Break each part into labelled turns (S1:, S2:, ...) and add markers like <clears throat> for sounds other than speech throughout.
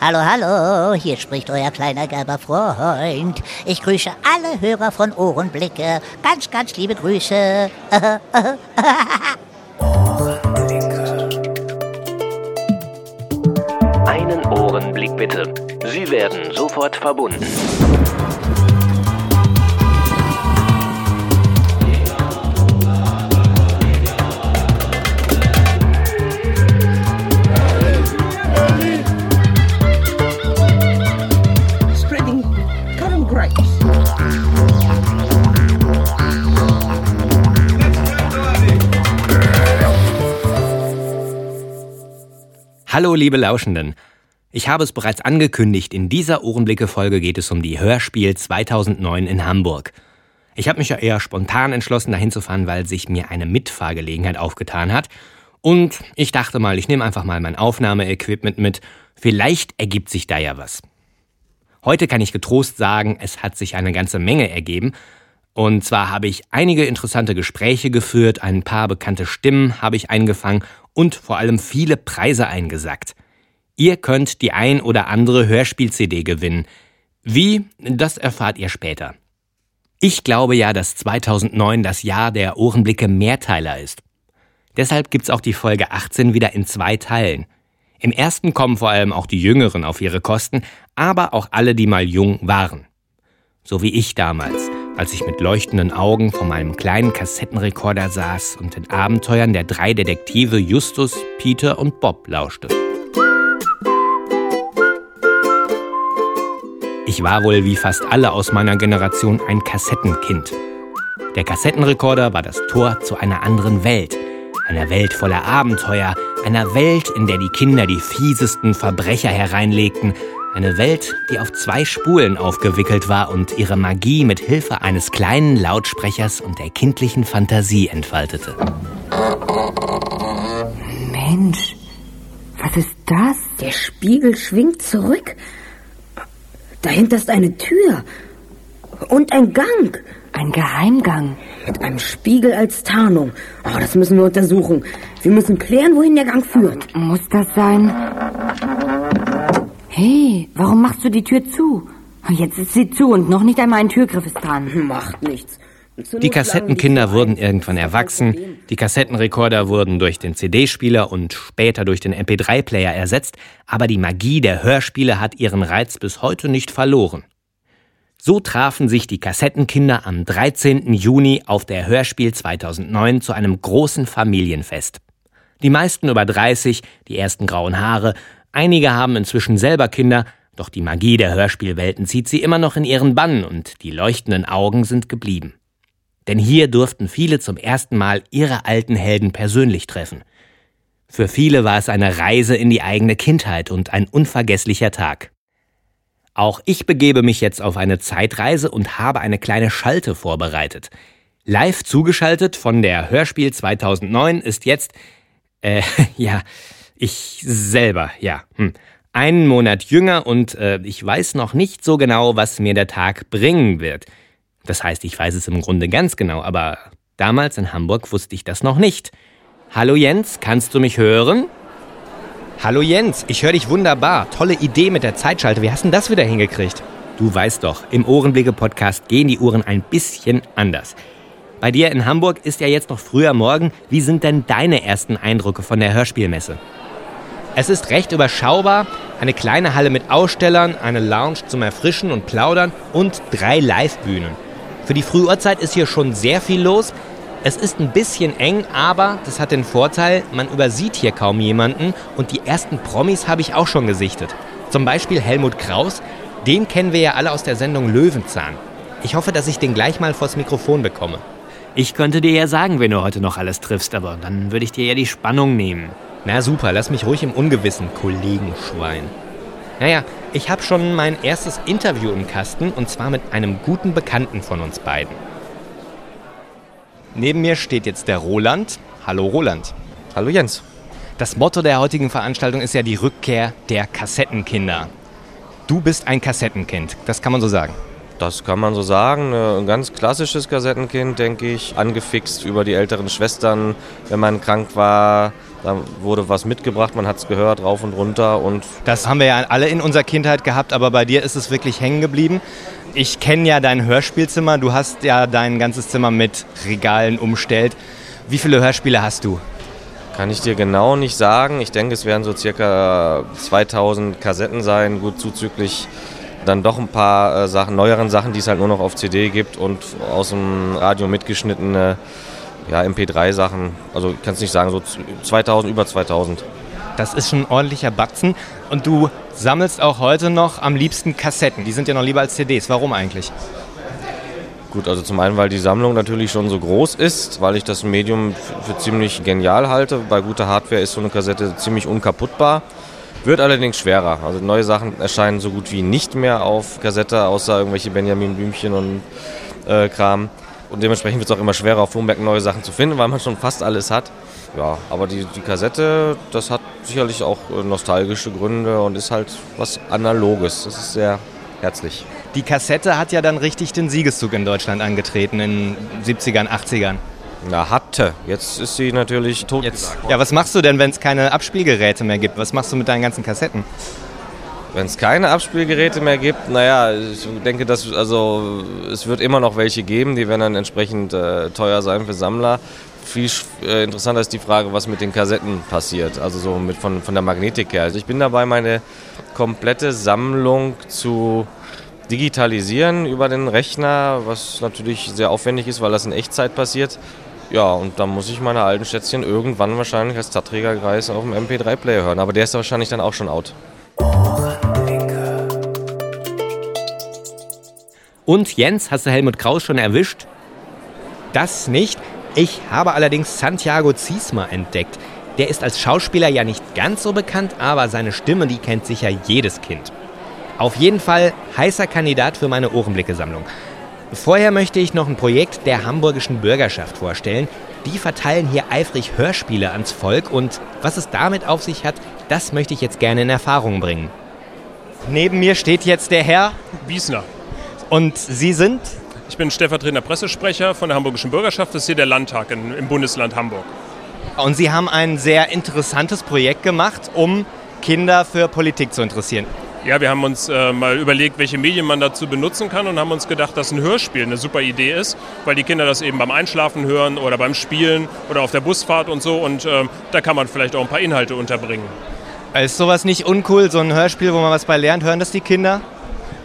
S1: Hallo, hallo, hier spricht euer kleiner gelber Freund. Ich grüße alle Hörer von Ohrenblicke. Ganz, ganz liebe Grüße.
S2: Einen Ohrenblick bitte. Sie werden sofort verbunden.
S3: Hallo, liebe Lauschenden. Ich habe es bereits angekündigt, in dieser Ohrenblicke-Folge geht es um die Hörspiel 2009 in Hamburg. Ich habe mich ja eher spontan entschlossen, dahin zu fahren, weil sich mir eine Mitfahrgelegenheit aufgetan hat. Und ich dachte mal, ich nehme einfach mal mein Aufnahmeequipment mit. Vielleicht ergibt sich da ja was. Heute kann ich getrost sagen, es hat sich eine ganze Menge ergeben. Und zwar habe ich einige interessante Gespräche geführt, ein paar bekannte Stimmen habe ich eingefangen und vor allem viele Preise eingesackt. Ihr könnt die ein oder andere Hörspiel-CD gewinnen. Wie, das erfahrt ihr später. Ich glaube ja, dass 2009 das Jahr der Ohrenblicke Mehrteiler ist. Deshalb gibt's auch die Folge 18 wieder in zwei Teilen. Im ersten kommen vor allem auch die Jüngeren auf ihre Kosten, aber auch alle, die mal jung waren. So wie ich damals, als ich mit leuchtenden Augen vor meinem kleinen Kassettenrekorder saß und den Abenteuern der drei Detektive Justus, Peter und Bob lauschte. Ich war wohl wie fast alle aus meiner Generation ein Kassettenkind. Der Kassettenrekorder war das Tor zu einer anderen Welt. Einer Welt voller Abenteuer, einer Welt, in der die Kinder die fiesesten Verbrecher hereinlegten, eine Welt, die auf zwei Spulen aufgewickelt war und ihre Magie mit Hilfe eines kleinen Lautsprechers und der kindlichen Fantasie entfaltete.
S4: Mensch, was ist das?
S5: Der Spiegel schwingt zurück. Dahinter ist eine Tür. Und ein Gang.
S4: Ein Geheimgang.
S5: Mit einem Spiegel als Tarnung. Oh, das müssen wir untersuchen. Wir müssen klären, wohin der Gang führt.
S4: Muss das sein? Hey, warum machst du die Tür zu? Jetzt ist sie zu und noch nicht einmal ein Türgriff ist dran. <laughs>
S5: Macht nichts.
S3: Die Kassettenkinder wurden irgendwann erwachsen, die Kassettenrekorder wurden durch den CD-Spieler und später durch den MP3-Player ersetzt, aber die Magie der Hörspiele hat ihren Reiz bis heute nicht verloren. So trafen sich die Kassettenkinder am 13. Juni auf der Hörspiel 2009 zu einem großen Familienfest. Die meisten über 30, die ersten grauen Haare, einige haben inzwischen selber Kinder, doch die Magie der Hörspielwelten zieht sie immer noch in ihren Bann und die leuchtenden Augen sind geblieben. Denn hier durften viele zum ersten Mal ihre alten Helden persönlich treffen. Für viele war es eine Reise in die eigene Kindheit und ein unvergesslicher Tag. Auch ich begebe mich jetzt auf eine Zeitreise und habe eine kleine Schalte vorbereitet. Live zugeschaltet von der Hörspiel 2009 ist jetzt, äh, <laughs> ja, ich selber, ja, hm, einen Monat jünger und äh, ich weiß noch nicht so genau, was mir der Tag bringen wird. Das heißt, ich weiß es im Grunde ganz genau, aber damals in Hamburg wusste ich das noch nicht. Hallo Jens, kannst du mich hören? Hallo Jens, ich höre dich wunderbar. Tolle Idee mit der Zeitschalte. Wie hast du das wieder hingekriegt? Du weißt doch, im Ohrenblicke-Podcast gehen die Uhren ein bisschen anders. Bei dir in Hamburg ist ja jetzt noch früher Morgen. Wie sind denn deine ersten Eindrücke von der Hörspielmesse? Es ist recht überschaubar. Eine kleine Halle mit Ausstellern, eine Lounge zum Erfrischen und Plaudern und drei Live-Bühnen. Für die Frühuhrzeit ist hier schon sehr viel los. Es ist ein bisschen eng, aber das hat den Vorteil, man übersieht hier kaum jemanden und die ersten Promis habe ich auch schon gesichtet. Zum Beispiel Helmut Kraus, den kennen wir ja alle aus der Sendung Löwenzahn. Ich hoffe, dass ich den gleich mal vors Mikrofon bekomme. Ich könnte dir ja sagen, wenn du heute noch alles triffst, aber dann würde ich dir ja die Spannung nehmen. Na super, lass mich ruhig im Ungewissen, Kollegenschwein. Naja, ich habe schon mein erstes Interview im Kasten und zwar mit einem guten Bekannten von uns beiden. Neben mir steht jetzt der Roland. Hallo Roland.
S6: Hallo Jens.
S3: Das Motto der heutigen Veranstaltung ist ja die Rückkehr der Kassettenkinder. Du bist ein Kassettenkind, das kann man so sagen.
S6: Das kann man so sagen. Äh, Ein ganz klassisches Kassettenkind, denke ich. Angefixt über die älteren Schwestern, wenn man krank war. Da wurde was mitgebracht, man hat es gehört, rauf und runter und
S7: Das haben wir ja alle in unserer Kindheit gehabt, aber bei dir ist es wirklich hängen geblieben. Ich kenne ja dein Hörspielzimmer, du hast ja dein ganzes Zimmer mit Regalen umstellt. Wie viele Hörspiele hast du?
S6: kann ich dir genau nicht sagen. Ich denke, es werden so circa 2000 Kassetten sein, gut zuzüglich dann doch ein paar äh, Sachen, neueren Sachen, die es halt nur noch auf CD gibt und aus dem Radio mitgeschnittene ja, MP3-Sachen. Also ich kann es nicht sagen, so 2000, über 2000.
S7: Das ist schon ein ordentlicher Batzen. Und du sammelst auch heute noch am liebsten Kassetten. Die sind ja noch lieber als CDs. Warum eigentlich?
S6: Gut, also zum einen, weil die Sammlung natürlich schon so groß ist, weil ich das Medium für ziemlich genial halte. Bei guter Hardware ist so eine Kassette ziemlich unkaputtbar. Wird allerdings schwerer. Also neue Sachen erscheinen so gut wie nicht mehr auf Kassette, außer irgendwelche Benjamin Blümchen und äh, Kram. Und dementsprechend wird es auch immer schwerer, auf Fumberg neue Sachen zu finden, weil man schon fast alles hat. Ja, aber die, die Kassette, das hat sicherlich auch äh, nostalgische Gründe und ist halt was Analoges. Das ist sehr herzlich.
S7: Die Kassette hat ja dann richtig den Siegeszug in Deutschland angetreten in 70ern, 80ern.
S6: Na, hatte. Jetzt ist sie natürlich tot.
S7: Jetzt, ja, was machst du denn, wenn es keine Abspielgeräte mehr gibt? Was machst du mit deinen ganzen Kassetten?
S6: Wenn es keine Abspielgeräte mehr gibt, naja, ich denke, dass, also, es wird immer noch welche geben, die werden dann entsprechend äh, teuer sein für Sammler. Viel äh, interessanter ist die Frage, was mit den Kassetten passiert, also so mit von, von der Magnetik her. Also ich bin dabei, meine komplette Sammlung zu digitalisieren über den Rechner, was natürlich sehr aufwendig ist, weil das in Echtzeit passiert. Ja, und dann muss ich meine alten Schätzchen irgendwann wahrscheinlich als Stadtträgerkreis auf dem MP3-Player hören. Aber der ist wahrscheinlich dann auch schon out.
S7: Und Jens, hast du Helmut Kraus schon erwischt? Das nicht. Ich habe allerdings Santiago Ziesma entdeckt. Der ist als Schauspieler ja nicht ganz so bekannt, aber seine Stimme, die kennt sicher jedes Kind. Auf jeden Fall heißer Kandidat für meine Ohrenblicke-Sammlung. Vorher möchte ich noch ein Projekt der hamburgischen Bürgerschaft vorstellen. Die verteilen hier eifrig Hörspiele ans Volk und was es damit auf sich hat, das möchte ich jetzt gerne in Erfahrung bringen. Neben mir steht jetzt der Herr
S8: Wiesner.
S7: Und Sie sind?
S8: Ich bin stellvertretender Pressesprecher von der Hamburgischen Bürgerschaft. Das ist hier der Landtag in, im Bundesland Hamburg.
S7: Und Sie haben ein sehr interessantes Projekt gemacht, um Kinder für Politik zu interessieren.
S8: Ja, wir haben uns äh, mal überlegt, welche Medien man dazu benutzen kann und haben uns gedacht, dass ein Hörspiel eine super Idee ist, weil die Kinder das eben beim Einschlafen hören oder beim Spielen oder auf der Busfahrt und so. Und ähm, da kann man vielleicht auch ein paar Inhalte unterbringen.
S7: Ist sowas nicht uncool, so ein Hörspiel, wo man was bei lernt? Hören das die Kinder?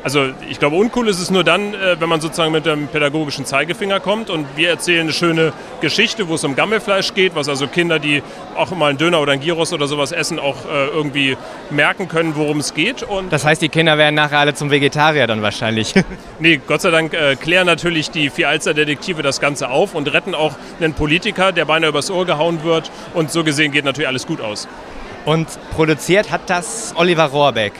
S8: Also ich glaube, uncool ist es nur dann, äh, wenn man sozusagen mit dem pädagogischen Zeigefinger kommt und wir erzählen eine schöne Geschichte, wo es um Gammelfleisch geht, was also Kinder, die auch mal einen Döner oder einen Gyros oder sowas essen, auch äh, irgendwie merken können, worum es geht. Und
S7: Das heißt, die Kinder werden nachher alle zum Vegetarier dann wahrscheinlich. <laughs>
S8: nee, Gott sei Dank äh, klären natürlich die vier Alster-Detektive das Ganze auf und retten auch einen Politiker, der beinahe übers Ohr gehauen wird. Und so gesehen geht natürlich alles gut aus.
S7: Und produziert hat das Oliver Rohrbeck.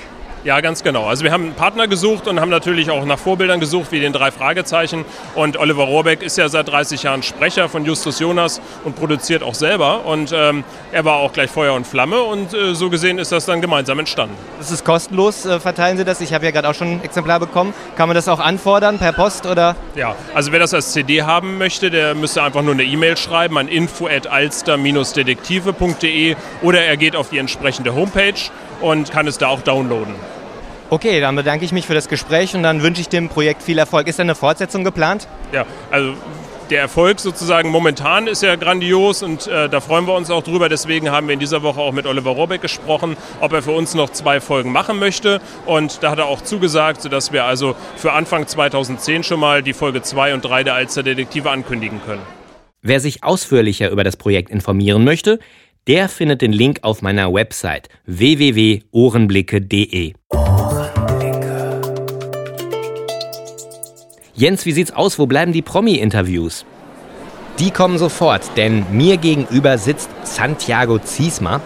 S8: Ja, ganz genau. Also wir haben einen Partner gesucht und haben natürlich auch nach Vorbildern gesucht, wie den drei Fragezeichen. Und Oliver Rohrbeck ist ja seit 30 Jahren Sprecher von Justus Jonas und produziert auch selber. Und ähm, er war auch gleich Feuer und Flamme und äh, so gesehen ist das dann gemeinsam entstanden.
S7: Das ist kostenlos, äh, verteilen Sie das? Ich habe ja gerade auch schon ein Exemplar bekommen. Kann man das auch anfordern per Post oder?
S8: Ja, also wer das als CD haben möchte, der müsste einfach nur eine E-Mail schreiben an info@alster-detektive.de oder er geht auf die entsprechende Homepage und kann es da auch downloaden.
S7: Okay, dann bedanke ich mich für das Gespräch und dann wünsche ich dem Projekt viel Erfolg. Ist da eine Fortsetzung geplant?
S8: Ja, also der Erfolg sozusagen momentan ist ja grandios und äh, da freuen wir uns auch drüber. Deswegen haben wir in dieser Woche auch mit Oliver Rohrbeck gesprochen, ob er für uns noch zwei Folgen machen möchte. Und da hat er auch zugesagt, sodass wir also für Anfang 2010 schon mal die Folge 2 und 3 der Alster Detektive ankündigen können.
S7: Wer sich ausführlicher über das Projekt informieren möchte, der findet den Link auf meiner Website www.ohrenblicke.de. Jens, wie sieht's aus? Wo bleiben die Promi-Interviews? Die kommen sofort, denn mir gegenüber sitzt Santiago Ziesma.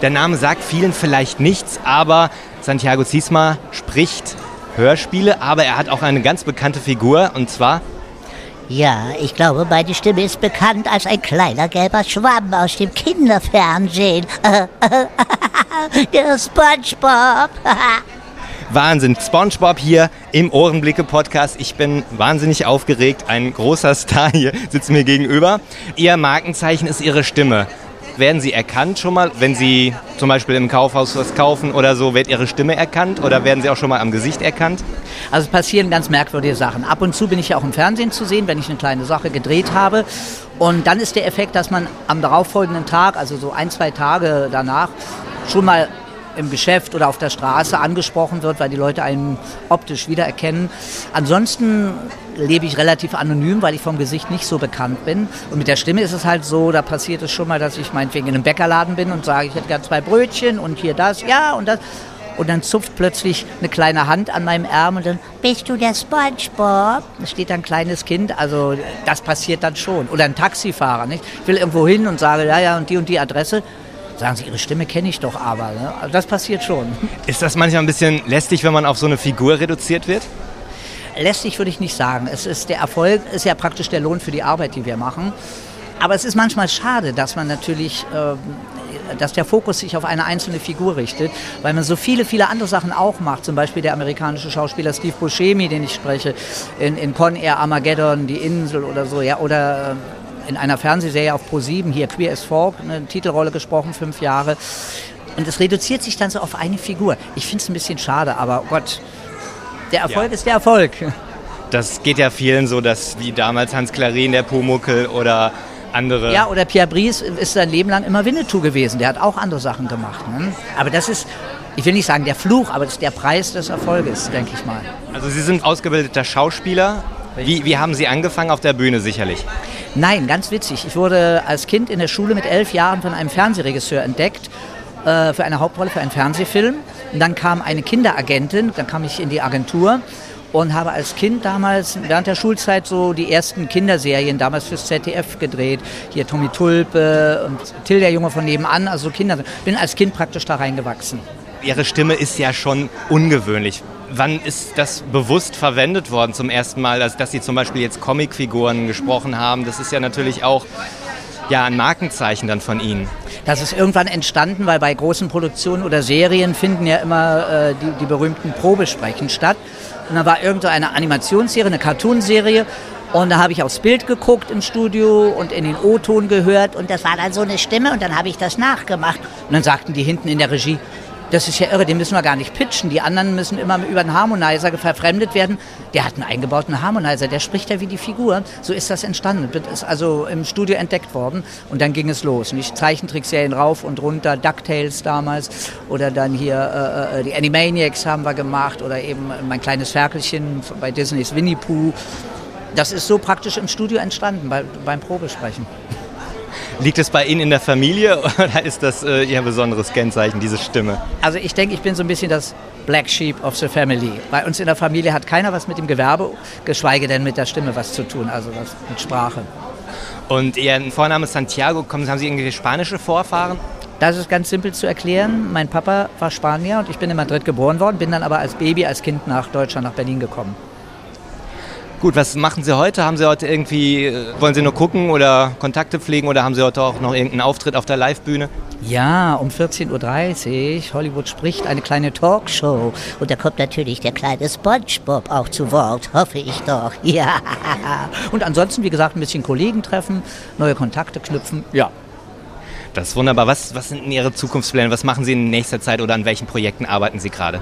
S7: Der Name sagt vielen vielleicht nichts, aber Santiago Ziesma spricht Hörspiele, aber er hat auch eine ganz bekannte Figur und zwar
S9: Ja, ich glaube, meine Stimme ist bekannt als ein kleiner gelber Schwamm aus dem Kinderfernsehen. <laughs> Der SpongeBob. <laughs>
S7: Wahnsinn. SpongeBob hier im Ohrenblicke-Podcast. Ich bin wahnsinnig aufgeregt. Ein großer Star hier sitzt mir gegenüber. Ihr Markenzeichen ist Ihre Stimme. Werden Sie erkannt schon mal, wenn Sie zum Beispiel im Kaufhaus was kaufen oder so, wird Ihre Stimme erkannt oder werden Sie auch schon mal am Gesicht erkannt?
S1: Also es passieren ganz merkwürdige Sachen. Ab und zu bin ich ja auch im Fernsehen zu sehen, wenn ich eine kleine Sache gedreht habe. Und dann ist der Effekt, dass man am darauffolgenden Tag, also so ein, zwei Tage danach, schon mal im Geschäft oder auf der Straße angesprochen wird, weil die Leute einen optisch wiedererkennen. Ansonsten lebe ich relativ anonym, weil ich vom Gesicht nicht so bekannt bin. Und mit der Stimme ist es halt so, da passiert es schon mal, dass ich meinetwegen in einem Bäckerladen bin und sage, ich hätte gern zwei Brötchen und hier das, ja und das. Und dann zupft plötzlich eine kleine Hand an meinem Ärmel und dann, bist du der Spongebob? Da steht ein kleines Kind, also das passiert dann schon. Oder ein Taxifahrer, nicht? Ich will irgendwo hin und sage, ja, ja, und die und die Adresse. Sagen Sie, Ihre Stimme kenne ich doch aber. Ne? Also das passiert schon. <laughs>
S7: Ist das manchmal ein bisschen lästig, wenn man auf so eine Figur reduziert wird?
S1: Lästig würde ich nicht sagen. Es ist der Erfolg, ist ja praktisch der Lohn für die Arbeit, die wir machen. Aber es ist manchmal schade, dass man natürlich, äh, dass der Fokus sich auf eine einzelne Figur richtet, weil man so viele, viele andere Sachen auch macht. Zum Beispiel der amerikanische Schauspieler Steve Buscemi, den ich spreche, in, in Con Air Armageddon, Die Insel oder so, ja, oder äh, in einer Fernsehserie auf Pro7, hier Queer as Folk, eine Titelrolle gesprochen, fünf Jahre. Und es reduziert sich dann so auf eine Figur. Ich finde es ein bisschen schade, aber oh Gott, der Erfolg ja. ist der Erfolg.
S7: Das geht ja vielen so, dass wie damals Hans Klarin, der Pumuckel oder andere.
S1: Ja, oder Pierre Brice ist sein Leben lang immer Winnetou gewesen. Der hat auch andere Sachen gemacht. Ne? Aber das ist, ich will nicht sagen der Fluch, aber das ist der Preis des Erfolges, denke ich mal.
S7: Also Sie sind ausgebildeter Schauspieler. Wie, wie haben Sie angefangen auf der Bühne sicherlich?
S1: Nein, ganz witzig. Ich wurde als Kind in der Schule mit elf Jahren von einem Fernsehregisseur entdeckt äh, für eine Hauptrolle für einen Fernsehfilm. Und dann kam eine Kinderagentin, dann kam ich in die Agentur und habe als Kind damals während der Schulzeit so die ersten Kinderserien damals fürs ZDF gedreht. Hier Tommy Tulpe und Till der Junge von nebenan, also Kinder. Bin als Kind praktisch da reingewachsen.
S7: Ihre Stimme ist ja schon ungewöhnlich. Wann ist das bewusst verwendet worden zum ersten Mal, also dass Sie zum Beispiel jetzt Comicfiguren gesprochen haben? Das ist ja natürlich auch ja, ein Markenzeichen dann von Ihnen.
S1: Das ist irgendwann entstanden, weil bei großen Produktionen oder Serien finden ja immer äh, die, die berühmten Probesprechen statt. Und dann war irgendeine Animationsserie, eine Cartoonserie. Und da habe ich aufs Bild geguckt im Studio und in den O-Ton gehört. Und das war dann so eine Stimme und dann habe ich das nachgemacht. Und dann sagten die hinten in der Regie, das ist ja irre, den müssen wir gar nicht pitchen. Die anderen müssen immer über einen Harmonizer verfremdet werden. Der hat einen eingebauten Harmonizer, der spricht ja wie die Figur. So ist das entstanden. Das ist also im Studio entdeckt worden und dann ging es los. Nicht Zeichentrickserien rauf und runter, DuckTales damals oder dann hier äh, äh die Animaniacs haben wir gemacht oder eben mein kleines Ferkelchen bei Disneys Winnie Pooh. Das ist so praktisch im Studio entstanden bei, beim Probesprechen.
S7: Liegt es bei Ihnen in der Familie <laughs> oder ist das äh, Ihr besonderes Kennzeichen, diese Stimme?
S1: Also ich denke, ich bin so ein bisschen das Black Sheep of the Family. Bei uns in der Familie hat keiner was mit dem Gewerbe, geschweige denn mit der Stimme was zu tun, also was mit Sprache.
S7: Und Ihr Vorname ist Santiago, haben Sie irgendwelche spanische Vorfahren?
S1: Das ist ganz simpel zu erklären. Mein Papa war Spanier und ich bin in Madrid geboren worden, bin dann aber als Baby, als Kind nach Deutschland, nach Berlin gekommen.
S7: Gut, was machen Sie heute? Haben Sie heute irgendwie, äh, wollen Sie nur gucken oder Kontakte pflegen oder haben Sie heute auch noch irgendeinen Auftritt auf der Livebühne?
S1: Ja, um 14.30 Uhr, Hollywood spricht, eine kleine Talkshow. Und da kommt natürlich der kleine Spongebob auch zu Wort, hoffe ich doch. <laughs> Ja. Und ansonsten, wie gesagt, ein bisschen Kollegen treffen, neue Kontakte knüpfen. Ja,
S7: das ist wunderbar. Was, was sind Ihre Zukunftspläne? Was machen Sie in nächster Zeit oder an welchen Projekten arbeiten Sie gerade?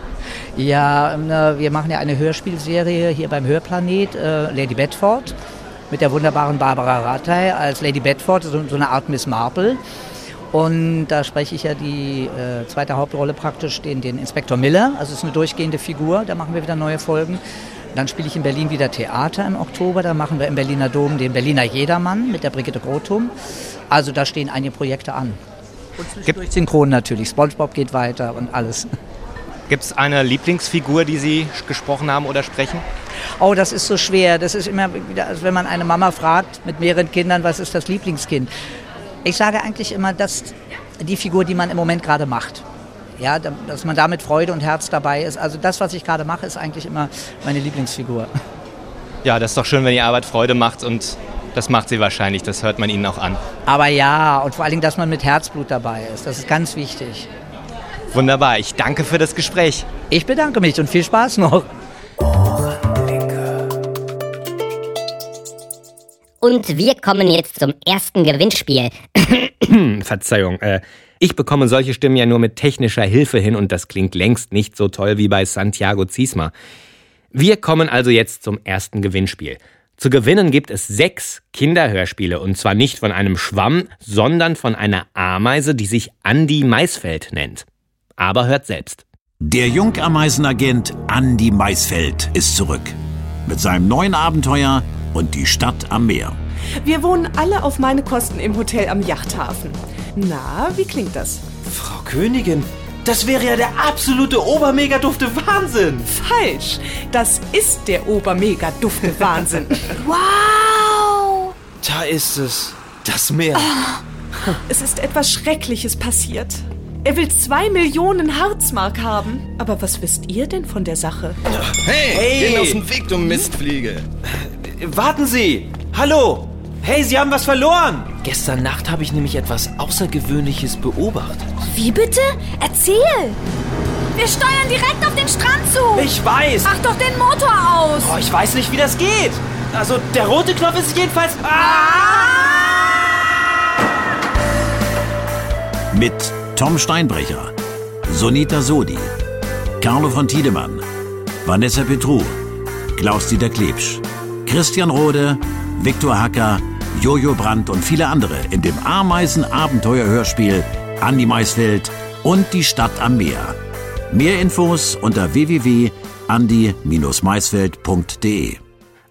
S1: Ja, ähm, wir machen ja eine Hörspielserie hier beim Hörplanet, äh, Lady Bedford, mit der wunderbaren Barbara Rattay als Lady Bedford, so, so eine Art Miss Marple. Und da spreche ich ja die äh, zweite Hauptrolle praktisch, den, den Inspektor Miller. Also es ist eine durchgehende Figur, da machen wir wieder neue Folgen. Dann spiele ich in Berlin wieder Theater im Oktober. Da machen wir im Berliner Dom den Berliner Jedermann mit der Brigitte Grotum. Also da stehen einige Projekte an. Und zwischendurch Synchron natürlich. Spongebob geht weiter und alles.
S7: Gibt es eine Lieblingsfigur, die Sie gesprochen haben oder sprechen?
S1: Oh, das ist so schwer. Das ist immer wieder, als wenn man eine Mama fragt mit mehreren Kindern, was ist das Lieblingskind? Ich sage eigentlich immer, dass die Figur, die man im Moment gerade macht. Ja, dass man da mit Freude und Herz dabei ist. Also das, was ich gerade mache, ist eigentlich immer meine Lieblingsfigur.
S7: Ja, das ist doch schön, wenn die Arbeit Freude macht und das macht sie wahrscheinlich, das hört man ihnen auch an.
S1: Aber ja, und vor allen Dingen, dass man mit Herzblut dabei ist, das ist ganz wichtig.
S7: Wunderbar, ich danke für das Gespräch.
S1: Ich bedanke mich und viel Spaß noch.
S10: Und wir kommen jetzt zum ersten Gewinnspiel. <coughs>
S3: Verzeihung, äh, ich bekomme solche Stimmen ja nur mit technischer Hilfe hin und das klingt längst nicht so toll wie bei Santiago Ziesma. Wir kommen also jetzt zum ersten Gewinnspiel. Zu gewinnen gibt es sechs Kinderhörspiele und zwar nicht von einem Schwamm, sondern von einer Ameise, die sich Andi Maisfeld nennt. Aber hört selbst.
S11: Der Jungameisenagent Andi Maisfeld ist zurück. Mit seinem neuen Abenteuer und die Stadt am Meer.
S12: Wir wohnen alle auf meine Kosten im Hotel am Yachthafen. Na, wie klingt das?
S13: Frau Königin, das wäre ja der absolute Obermega-dufte Wahnsinn.
S12: Falsch. Das ist der Obermega-dufte Wahnsinn. <laughs>
S13: wow! Da ist es. Das Meer.
S12: Oh, es ist etwas Schreckliches passiert. Er will zwei Millionen Harzmark haben. Aber was wisst ihr denn von der Sache?
S13: Hey, hey. geh aus dem Weg, du Mistfliege. Warten Sie! Hallo! Hey, Sie haben was verloren! Gestern Nacht habe ich nämlich etwas Außergewöhnliches beobachtet.
S14: Wie bitte? Erzähl! Wir steuern direkt auf den Strand zu!
S13: Ich weiß!
S14: Mach doch den Motor aus!
S13: Oh, ich weiß nicht, wie das geht! Also, der rote Knopf ist jedenfalls. Ah!
S11: Mit Tom Steinbrecher, Sonita Sodi, Carlo von Tiedemann, Vanessa Petru, Klaus-Dieter Klebsch, Christian Rode, Viktor Hacker, Jojo Brandt und viele andere in dem Ameisen-Abenteuer-Hörspiel Andi Maisfeld und die Stadt am Meer. Mehr Infos unter www.andi-maisfeld.de.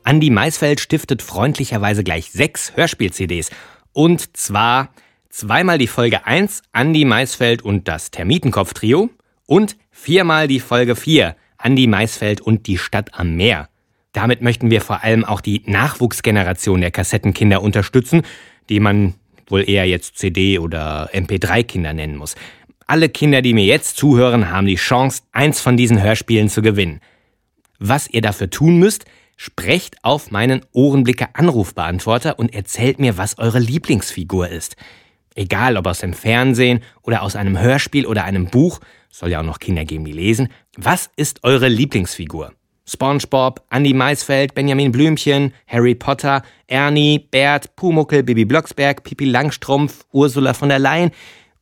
S3: Andi Maisfeld stiftet freundlicherweise gleich sechs Hörspiel-CDs. Und zwar zweimal die Folge 1 Andi Maisfeld und das Termitenkopf-Trio und viermal die Folge 4 Andi Maisfeld und die Stadt am Meer. Damit möchten wir vor allem auch die Nachwuchsgeneration der Kassettenkinder unterstützen, die man wohl eher jetzt CD- oder MP3-Kinder nennen muss. Alle Kinder, die mir jetzt zuhören, haben die Chance, eins von diesen Hörspielen zu gewinnen. Was ihr dafür tun müsst, sprecht auf meinen Ohrenblicke Anrufbeantworter und erzählt mir, was eure Lieblingsfigur ist. Egal ob aus dem Fernsehen oder aus einem Hörspiel oder einem Buch, soll ja auch noch Kinder geben, die lesen. Was ist eure Lieblingsfigur? SpongeBob, Andy Maisfeld, Benjamin Blümchen, Harry Potter, Ernie, Bert, Pumuckel, Bibi Blocksberg, Pipi Langstrumpf, Ursula von der Leyen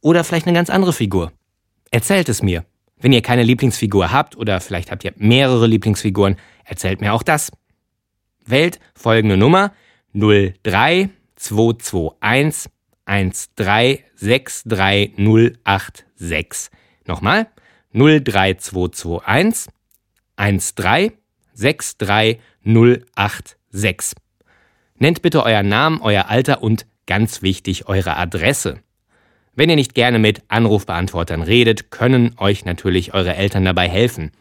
S3: oder vielleicht eine ganz andere Figur. Erzählt es mir. Wenn ihr keine Lieblingsfigur habt oder vielleicht habt ihr mehrere Lieblingsfiguren, erzählt mir auch das. Wählt folgende Nummer 03221 1363086. Nochmal 03221 1363086. Nennt bitte euren Namen, euer Alter und ganz wichtig eure Adresse. Wenn ihr nicht gerne mit Anrufbeantwortern redet, können euch natürlich eure Eltern dabei helfen.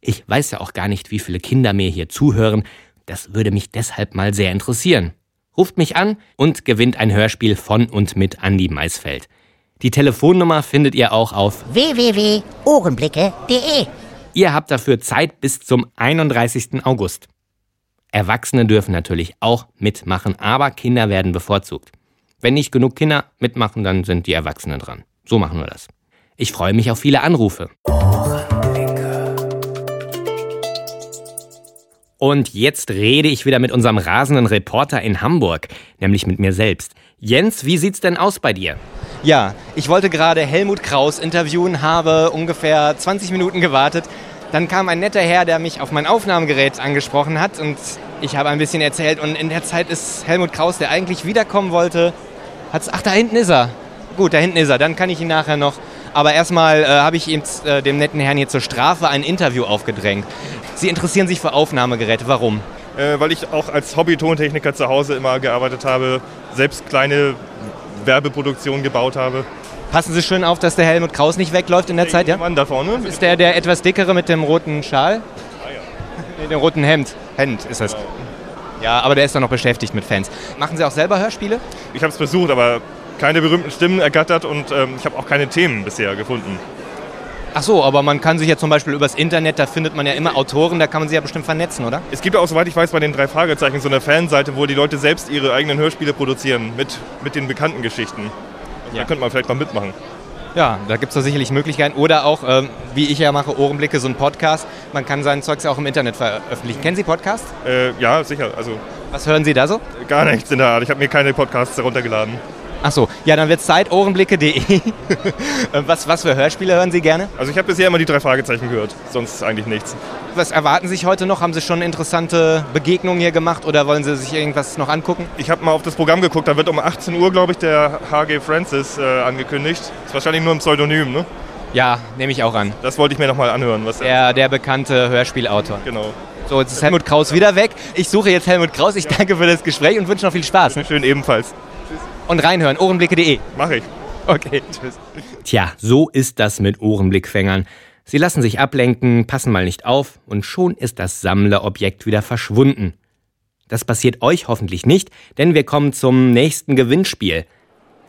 S3: Ich weiß ja auch gar nicht, wie viele Kinder mir hier zuhören. Das würde mich deshalb mal sehr interessieren. Ruft mich an und gewinnt ein Hörspiel von und mit Andy Maisfeld. Die Telefonnummer findet ihr auch auf
S15: www.ohrenblicke.de.
S3: Ihr habt dafür Zeit bis zum 31. August. Erwachsene dürfen natürlich auch mitmachen, aber Kinder werden bevorzugt. Wenn nicht genug Kinder mitmachen, dann sind die Erwachsenen dran. So machen wir das. Ich freue mich auf viele Anrufe. Und jetzt rede ich wieder mit unserem rasenden Reporter in Hamburg, nämlich mit mir selbst. Jens, wie sieht's denn aus bei dir?
S7: Ja, ich wollte gerade Helmut Kraus interviewen, habe ungefähr 20 Minuten gewartet. Dann kam ein netter Herr, der mich auf mein Aufnahmegerät angesprochen hat und ich habe ein bisschen erzählt. Und in der Zeit ist Helmut Kraus, der eigentlich wiederkommen wollte, hat's. Ach, da hinten ist er. Gut, da hinten ist er. Dann kann ich ihn nachher noch. Aber erstmal äh, habe ich ihm, äh, dem netten Herrn hier zur Strafe ein Interview aufgedrängt. Sie interessieren sich für Aufnahmegeräte. Warum?
S16: Äh, weil ich auch als Hobby-Tontechniker zu Hause immer gearbeitet habe, selbst kleine Werbeproduktion gebaut habe.
S7: Passen Sie schön auf, dass der Helmut Kraus nicht wegläuft in der, der Zeit, ja?
S16: Mann da vorne.
S7: Das ist der, der etwas dickere mit dem roten Schal? Ah, ja. Nee, dem roten Hemd. Hemd ist das. Genau. Ja, aber der ist doch noch beschäftigt mit Fans. Machen Sie auch selber Hörspiele?
S16: Ich habe es versucht, aber keine berühmten Stimmen ergattert und ähm, ich habe auch keine Themen bisher gefunden.
S7: Ach so, aber man kann sich ja zum Beispiel übers Internet, da findet man ja immer Autoren, da kann man sich ja bestimmt vernetzen, oder?
S16: Es gibt auch, soweit ich weiß, bei den drei Fragezeichen so eine Fanseite, wo die Leute selbst ihre eigenen Hörspiele produzieren mit, mit den bekannten Geschichten. Also ja. Da könnte man vielleicht mal mitmachen.
S7: Ja, da gibt es da sicherlich Möglichkeiten. Oder auch, ähm, wie ich ja mache, Ohrenblicke, so ein Podcast. Man kann sein Zeugs ja auch im Internet veröffentlichen. Kennen Sie Podcasts?
S16: Äh, ja, sicher. Also,
S7: Was hören Sie da so?
S16: Gar nichts in der Art. Ich habe mir keine Podcasts heruntergeladen.
S7: Ach so, ja, dann wird Zeit, ohrenblicke.de. <laughs> was, was für Hörspiele hören Sie gerne?
S16: Also ich habe bisher immer die drei Fragezeichen gehört, sonst eigentlich nichts.
S7: Was erwarten Sie sich heute noch? Haben Sie schon interessante Begegnungen hier gemacht oder wollen Sie sich irgendwas noch angucken?
S16: Ich habe mal auf das Programm geguckt, da wird um 18 Uhr, glaube ich, der H.G. Francis äh, angekündigt. Ist wahrscheinlich nur ein Pseudonym, ne?
S7: Ja, nehme ich auch an.
S16: Das wollte ich mir nochmal anhören. Was
S7: der, der bekannte Hörspielautor.
S16: Genau.
S7: So, jetzt ist Helmut Kraus wieder weg. Ich suche jetzt Helmut Kraus. Ich danke für das Gespräch und wünsche noch viel Spaß. Ne?
S16: Schön ebenfalls.
S7: Und reinhören, ohrenblicke.de.
S16: Mach ich.
S7: Okay, tschüss.
S3: Tja, so ist das mit Ohrenblickfängern. Sie lassen sich ablenken, passen mal nicht auf und schon ist das Sammlerobjekt wieder verschwunden. Das passiert euch hoffentlich nicht, denn wir kommen zum nächsten Gewinnspiel.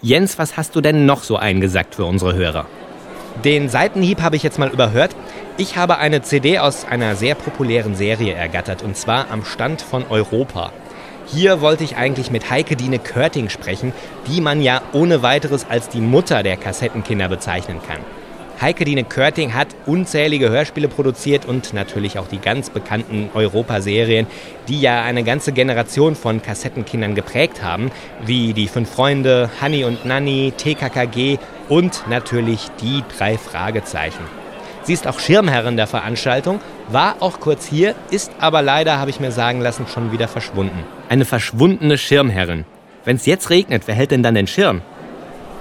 S3: Jens, was hast du denn noch so eingesackt für unsere Hörer?
S7: Den Seitenhieb habe ich jetzt mal überhört. Ich habe eine CD aus einer sehr populären Serie ergattert und zwar am Stand von Europa. Hier wollte ich eigentlich mit Heike Dine Körting sprechen, die man ja ohne weiteres als die Mutter der Kassettenkinder bezeichnen kann. Heike Dine Körting hat unzählige Hörspiele produziert und natürlich auch die ganz bekannten Europa-Serien, die ja eine ganze Generation von Kassettenkindern geprägt haben, wie die Fünf Freunde, Hanni und Nanni, TKKG und natürlich die drei Fragezeichen. Sie ist auch Schirmherrin der Veranstaltung, war auch kurz hier, ist aber leider, habe ich mir sagen lassen, schon wieder verschwunden.
S3: Eine verschwundene Schirmherrin. Wenn es jetzt regnet, wer hält denn dann den Schirm?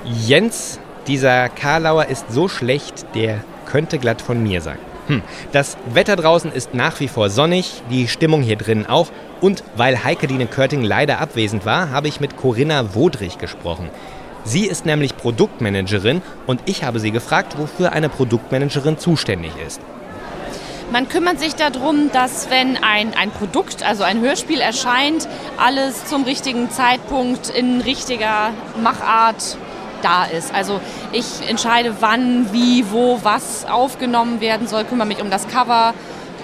S7: Jens, dieser Karlauer ist so schlecht, der könnte glatt von mir sein. Hm. Das Wetter draußen ist nach wie vor sonnig, die Stimmung hier drinnen auch. Und weil Heike Dine Körting leider abwesend war, habe ich mit Corinna Wodrich gesprochen. Sie ist nämlich Produktmanagerin und ich habe sie gefragt, wofür eine Produktmanagerin zuständig ist.
S15: Man kümmert sich darum, dass wenn ein, ein Produkt, also ein Hörspiel erscheint, alles zum richtigen Zeitpunkt in richtiger Machart da ist. Also ich entscheide, wann, wie, wo, was aufgenommen werden soll, kümmere mich um das Cover,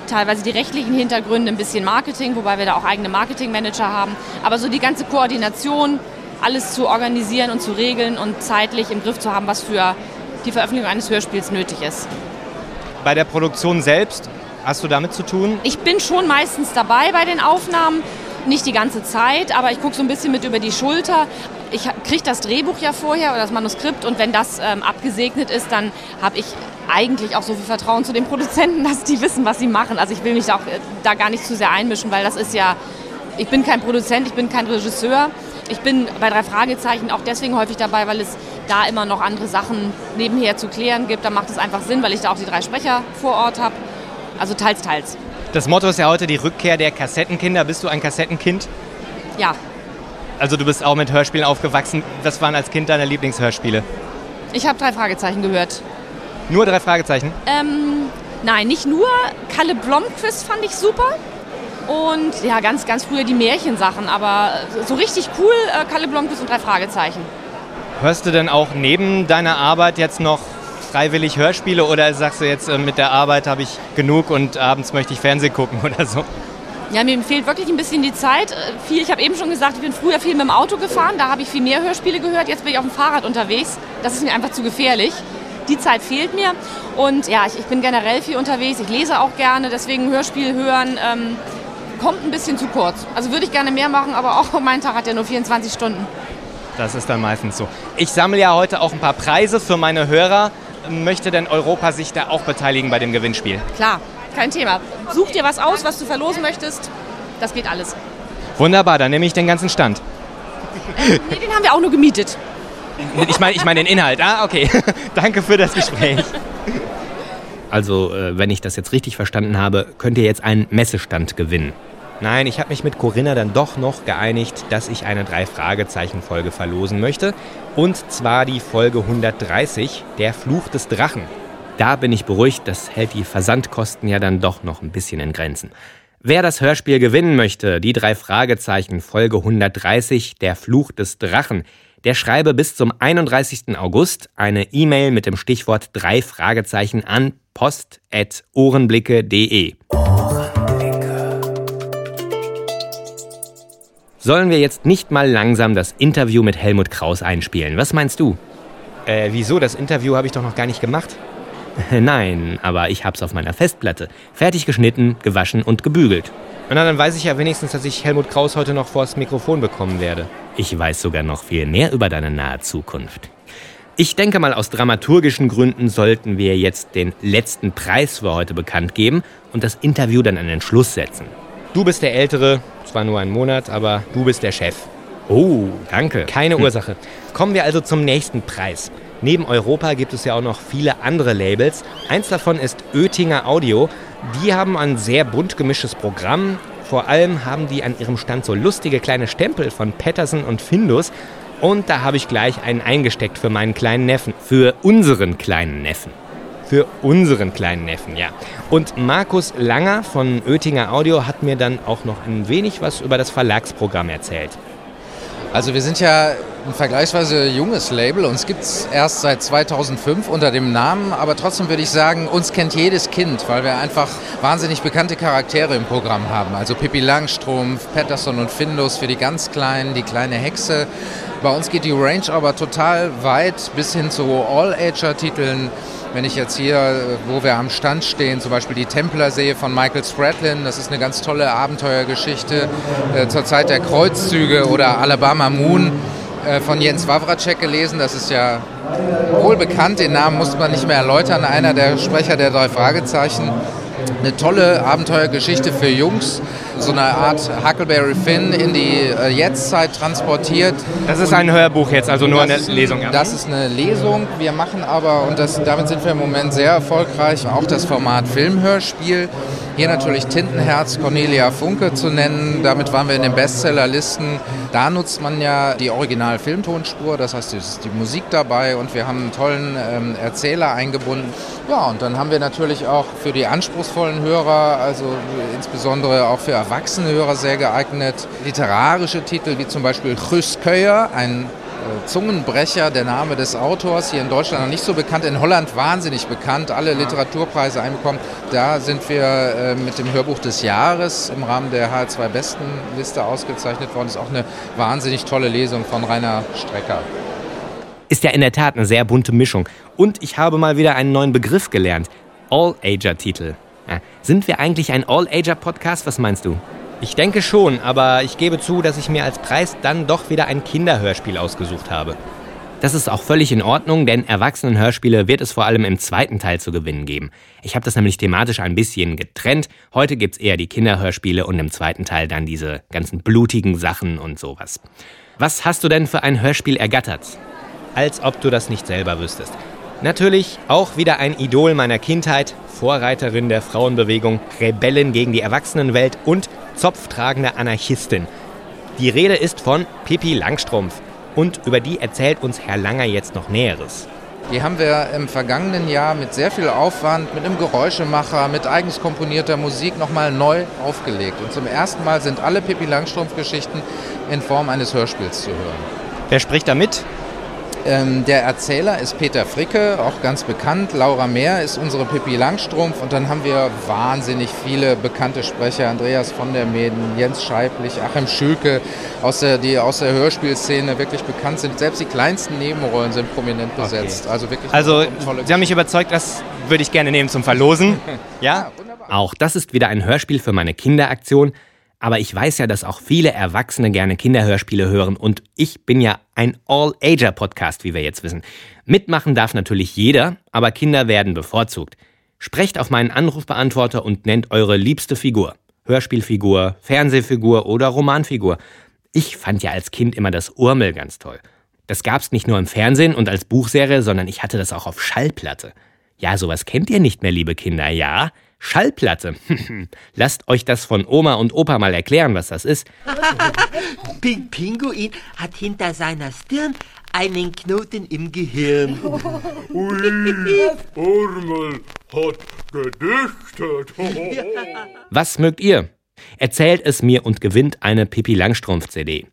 S15: teilweise die rechtlichen Hintergründe, ein bisschen Marketing, wobei wir da auch eigene Marketingmanager haben. Aber so die ganze Koordination, alles zu organisieren und zu regeln und zeitlich im Griff zu haben, was für die Veröffentlichung eines Hörspiels nötig ist.
S7: Bei der Produktion selbst hast du damit zu tun?
S15: Ich bin schon meistens dabei bei den Aufnahmen, nicht die ganze Zeit, aber ich gucke so ein bisschen mit über die Schulter. Ich kriege das Drehbuch ja vorher oder das Manuskript und wenn das ähm, abgesegnet ist, dann habe ich eigentlich auch so viel Vertrauen zu den Produzenten, <laughs> dass die wissen, was sie machen. Also ich will mich da, auch, äh, da gar nicht zu sehr einmischen, weil das ist ja, ich bin kein Produzent, ich bin kein Regisseur. Ich bin bei drei Fragezeichen auch deswegen häufig dabei, weil es da immer noch andere Sachen nebenher zu klären gibt. Da macht es einfach Sinn, weil ich da auch die drei Sprecher vor Ort habe. Also teils, teils.
S7: Das Motto ist ja heute die Rückkehr der Kassettenkinder. Bist du ein Kassettenkind?
S15: Ja.
S7: Also du bist auch mit Hörspielen aufgewachsen. Was waren als Kind deine Lieblingshörspiele?
S15: Ich habe drei Fragezeichen gehört.
S7: Nur drei Fragezeichen?
S15: Ähm, nein, nicht nur. Kalle Blomqvist fand ich super. Und ja, ganz, ganz früher die Märchensachen, aber so richtig cool, äh, Kalle Blomqvist und drei Fragezeichen.
S7: Hörst du denn auch neben deiner Arbeit jetzt noch freiwillig Hörspiele oder sagst du jetzt, äh, mit der Arbeit habe ich genug und abends möchte ich Fernsehen gucken <laughs> oder so?
S15: Ja, mir fehlt wirklich ein bisschen die Zeit. Äh, viel, ich habe eben schon gesagt, ich bin früher viel mit dem Auto gefahren, da habe ich viel mehr Hörspiele gehört. Jetzt bin ich auf dem Fahrrad unterwegs. Das ist mir einfach zu gefährlich. Die Zeit fehlt mir. Und ja, ich, ich bin generell viel unterwegs. Ich lese auch gerne, deswegen Hörspiel hören. Ähm, kommt ein bisschen zu kurz. Also würde ich gerne mehr machen, aber <laughs> auch mein Tag hat ja nur 24 Stunden.
S7: Das ist dann meistens so. Ich sammle ja heute auch ein paar Preise für meine Hörer. Möchte denn Europa sich da auch beteiligen bei dem Gewinnspiel?
S15: Klar, kein Thema. Such dir was aus, was du verlosen möchtest. Das geht alles.
S7: Wunderbar, dann nehme ich den ganzen Stand.
S15: Äh, nee, den haben wir auch nur gemietet.
S7: Ich meine ich mein den Inhalt. Ah, okay. <laughs> Danke für das Gespräch.
S3: Also, äh, wenn ich das jetzt richtig verstanden habe, könnt ihr jetzt einen Messestand gewinnen.
S7: Nein, ich habe mich mit Corinna dann doch noch geeinigt, dass ich eine Drei-Fragezeichen-Folge verlosen möchte. Und zwar die Folge 130, Der Fluch des Drachen.
S3: Da bin ich beruhigt, das hält die Versandkosten ja dann doch noch ein bisschen in Grenzen. Wer das Hörspiel gewinnen möchte, die drei Fragezeichen Folge 130, Der Fluch des Drachen, der schreibe bis zum 31. August eine E-Mail mit dem Stichwort drei Fragezeichen an post.ohrenblicke.de. Sollen wir jetzt nicht mal langsam das Interview mit Helmut Kraus einspielen? Was meinst du?
S7: Äh, wieso? Das Interview habe ich doch noch gar nicht gemacht. <laughs>
S3: Nein, aber ich hab's auf meiner Festplatte. Fertig geschnitten, gewaschen und gebügelt.
S7: Na, dann weiß ich ja wenigstens, dass ich Helmut Kraus heute noch vors Mikrofon bekommen werde.
S3: Ich weiß sogar noch viel mehr über deine nahe Zukunft. Ich denke mal, aus dramaturgischen Gründen sollten wir jetzt den letzten Preis für heute bekannt geben und das Interview dann an den Schluss setzen. Du bist der Ältere, zwar nur ein Monat, aber du bist der Chef. Oh, danke. Keine hm. Ursache. Kommen wir also zum nächsten Preis. Neben Europa gibt es ja auch noch viele andere Labels. Eins davon ist Oettinger Audio. Die haben ein sehr bunt gemischtes Programm. Vor allem haben die an ihrem Stand so lustige kleine Stempel von Patterson und Findus. Und da habe ich gleich einen eingesteckt für meinen kleinen Neffen. Für unseren kleinen Neffen. Für unseren kleinen Neffen, ja. Und Markus Langer von Oettinger Audio hat mir dann auch noch ein wenig was über das Verlagsprogramm erzählt.
S17: Also wir sind ja ein vergleichsweise junges Label. Uns gibt es erst seit 2005 unter dem Namen, aber trotzdem würde ich sagen, uns kennt jedes Kind, weil wir einfach wahnsinnig bekannte Charaktere im Programm haben. Also Pippi Langstrumpf, Patterson und Findus für die ganz Kleinen, die kleine Hexe. Bei uns geht die Range aber total weit bis hin zu All-Ager-Titeln wenn ich jetzt hier, wo wir am Stand stehen, zum Beispiel die Templer sehe von Michael Spradlin, das ist eine ganz tolle Abenteuergeschichte äh, zur Zeit der Kreuzzüge oder Alabama Moon äh, von Jens Wawracek gelesen. Das ist ja wohl bekannt, den Namen muss man nicht mehr erläutern, einer der Sprecher der drei Fragezeichen. Eine tolle Abenteuergeschichte für Jungs so eine Art Huckleberry Finn in die äh, Jetztzeit transportiert.
S7: Das ist ein Hörbuch jetzt, also nur eine
S17: ist,
S7: Lesung.
S17: Ja. Das ist eine Lesung. Wir machen aber, und das, damit sind wir im Moment sehr erfolgreich, auch das Format Filmhörspiel. Hier natürlich Tintenherz Cornelia Funke zu nennen. Damit waren wir in den Bestsellerlisten. Da nutzt man ja die Original-Filmtonspur, das heißt, es ist die Musik dabei und wir haben einen tollen ähm, Erzähler eingebunden. Ja, und dann haben wir natürlich auch für die anspruchsvollen Hörer, also insbesondere auch für erwachsene Hörer sehr geeignet, literarische Titel wie zum Beispiel Chus Köyer, ein Zungenbrecher, der Name des Autors, hier in Deutschland noch nicht so bekannt, in Holland wahnsinnig bekannt, alle Literaturpreise einbekommen. Da sind wir äh, mit dem Hörbuch des Jahres im Rahmen der HR2 Bestenliste ausgezeichnet worden. Das ist auch eine wahnsinnig tolle Lesung von Rainer Strecker.
S3: Ist ja in der Tat eine sehr bunte Mischung. Und ich habe mal wieder einen neuen Begriff gelernt. All-Ager-Titel. Ja, sind wir eigentlich ein All-Ager-Podcast? Was meinst du? Ich denke schon, aber ich gebe zu, dass ich mir als Preis dann doch wieder ein Kinderhörspiel ausgesucht habe. Das ist auch völlig in Ordnung, denn Erwachsenenhörspiele wird es vor allem im zweiten Teil zu gewinnen geben. Ich habe das nämlich thematisch ein bisschen getrennt. Heute gibt's eher die Kinderhörspiele und im zweiten Teil dann diese ganzen blutigen Sachen und sowas. Was hast du denn für ein Hörspiel ergattert? Als ob du das nicht selber wüsstest. Natürlich auch wieder ein Idol meiner Kindheit, Vorreiterin der Frauenbewegung, Rebellen gegen die Erwachsenenwelt und zopftragende Anarchistin. Die Rede ist von Pippi Langstrumpf und über die erzählt uns Herr Langer jetzt noch Näheres.
S17: Die haben wir im vergangenen Jahr mit sehr viel Aufwand, mit einem Geräuschemacher, mit eigens komponierter Musik nochmal neu aufgelegt. Und zum ersten Mal sind alle Pippi Langstrumpf-Geschichten in Form eines Hörspiels zu hören.
S7: Wer spricht da mit?
S17: Ähm, der Erzähler ist Peter Fricke, auch ganz bekannt. Laura Mehr ist unsere Pippi Langstrumpf. Und dann haben wir wahnsinnig viele bekannte Sprecher. Andreas von der Meden, Jens Scheiblich, Achim Schülke, aus der, die aus der Hörspielszene wirklich bekannt sind. Selbst die kleinsten Nebenrollen sind prominent besetzt.
S7: Okay.
S17: Also wirklich
S7: Also, Sie haben mich überzeugt, das würde ich gerne nehmen zum Verlosen. <laughs> ja?
S3: ja auch das ist wieder ein Hörspiel für meine Kinderaktion. Aber ich weiß ja, dass auch viele Erwachsene gerne Kinderhörspiele hören und ich bin ja ein All-Ager-Podcast, wie wir jetzt wissen. Mitmachen darf natürlich jeder, aber Kinder werden bevorzugt. Sprecht auf meinen Anrufbeantworter und nennt eure liebste Figur. Hörspielfigur, Fernsehfigur oder Romanfigur. Ich fand ja als Kind immer das Urmel ganz toll. Das gab's nicht nur im Fernsehen und als Buchserie, sondern ich hatte das auch auf Schallplatte. Ja, sowas kennt ihr nicht mehr, liebe Kinder, ja? Schallplatte. <laughs> Lasst euch das von Oma und Opa mal erklären, was das ist. <laughs>
S18: Ping Pinguin hat hinter seiner Stirn einen Knoten im Gehirn. <laughs>
S19: Ui, Urmel hat gedichtet.
S3: was mögt ihr? Erzählt es mir und gewinnt eine Pippi Langstrumpf CD.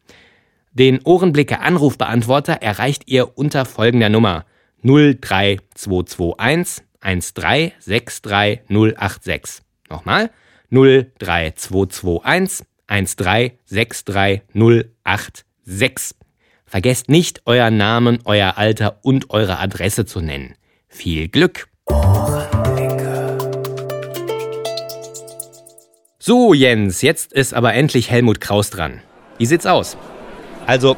S3: Den Ohrenblicke Anrufbeantworter erreicht ihr unter folgender Nummer 03221 1363086. Nochmal 03221 1363086. Vergesst nicht, euren Namen, euer Alter und eure Adresse zu nennen. Viel Glück! So, Jens, jetzt ist aber endlich Helmut Kraus dran. Wie sieht's aus?
S7: Also,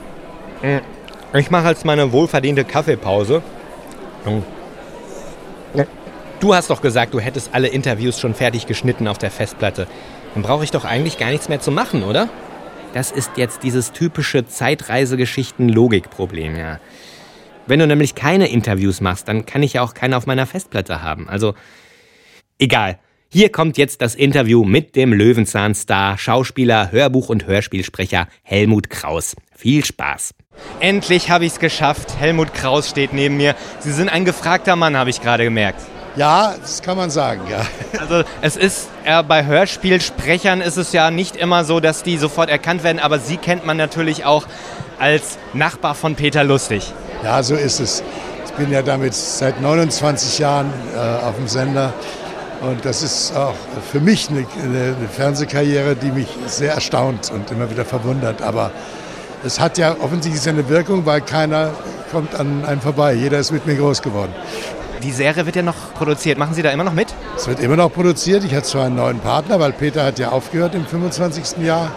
S7: Ich mache jetzt meine wohlverdiente Kaffeepause. Du hast doch gesagt, du hättest alle Interviews schon fertig geschnitten auf der Festplatte. Dann brauche ich doch eigentlich gar nichts mehr zu machen, oder? Das ist jetzt dieses typische Zeitreisegeschichten-Logikproblem, ja. Wenn du nämlich keine Interviews machst, dann kann ich ja auch keine auf meiner Festplatte haben. Also, egal. Hier kommt jetzt das Interview mit dem Löwenzahn-Star, Schauspieler, Hörbuch- und Hörspielsprecher Helmut Kraus. Viel Spaß. Endlich habe ich es geschafft. Helmut Kraus steht neben mir. Sie sind ein gefragter Mann, habe ich gerade gemerkt.
S20: Ja, das kann man sagen, ja.
S7: Also es ist, äh, bei Hörspielsprechern ist es ja nicht immer so, dass die sofort erkannt werden, aber Sie kennt man natürlich auch als Nachbar von Peter Lustig.
S20: Ja, so ist es. Ich bin ja damit seit 29 Jahren äh, auf dem Sender und das ist auch für mich eine, eine, Fernsehkarriere, die mich sehr erstaunt und immer wieder verwundert. Aber es hat ja offensichtlich seine Wirkung, weil keiner kommt an einem vorbei. Jeder ist mit mir groß geworden.
S7: Die Serie wird ja noch produziert. Machen Sie da immer noch mit?
S20: Es wird immer noch produziert. Ich habe zwar einen neuen Partner, weil Peter hat ja aufgehört im 25. Jahr.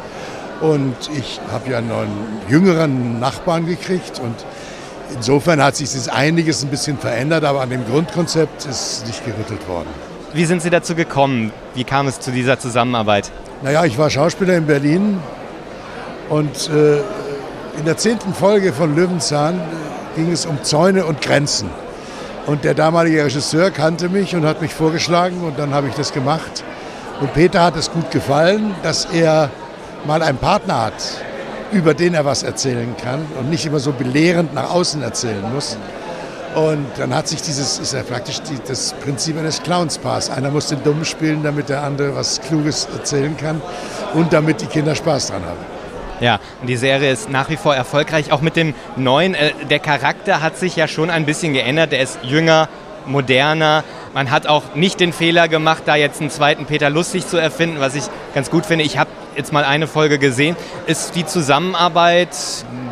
S20: Und ich habe ja einen neuen, jüngeren Nachbarn gekriegt. Und insofern hat sich das einiges ein bisschen verändert, aber an dem Grundkonzept ist nicht gerüttelt worden.
S7: Wie sind Sie dazu gekommen? Wie kam es zu dieser Zusammenarbeit?
S20: Naja, ich war Schauspieler in Berlin und äh, in der zehnten Folge von Löwenzahn äh, ging es um Zäune und Grenzen. Und der damalige Regisseur kannte mich und hat mich vorgeschlagen und dann habe ich das gemacht. Und Peter hat es gut gefallen, dass er mal einen Partner hat, über den er was erzählen kann und nicht immer so belehrend nach außen erzählen muss. Und dann hat sich dieses, ist ja praktisch die, das Prinzip eines Clownspaars. Einer muss den Dummen spielen, damit der andere was Kluges erzählen kann und damit die Kinder Spaß dran haben.
S7: Ja, und die Serie ist nach wie vor erfolgreich, auch mit dem neuen. Äh, der Charakter hat sich ja schon ein bisschen geändert. Der ist jünger, moderner. Man hat auch nicht den Fehler gemacht, da jetzt einen zweiten Peter Lustig zu erfinden, was ich ganz gut finde. Ich habe jetzt mal eine Folge gesehen. Ist die Zusammenarbeit,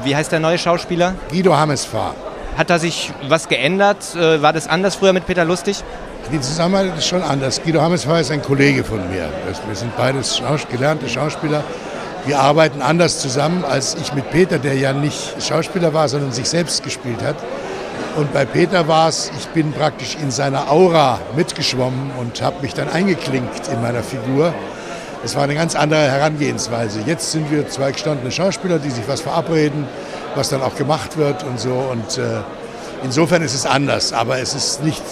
S7: wie heißt der neue Schauspieler?
S20: Guido Hammesfahr.
S7: Hat da sich was geändert? Äh, war das anders früher mit Peter Lustig?
S20: Die Zusammenarbeit ist schon anders. Guido Hammesfahr ist ein Kollege von mir. Wir sind beides gelernte Schauspieler wir arbeiten anders zusammen als ich mit Peter, der ja nicht Schauspieler war, sondern sich selbst gespielt hat. Und bei Peter war es, ich bin praktisch in seiner Aura mitgeschwommen und habe mich dann eingeklinkt in meiner Figur. Es war eine ganz andere Herangehensweise. Jetzt sind wir zwei gestandene Schauspieler, die sich was verabreden, was dann auch gemacht wird und so. Und äh, insofern ist es anders, aber es ist nicht,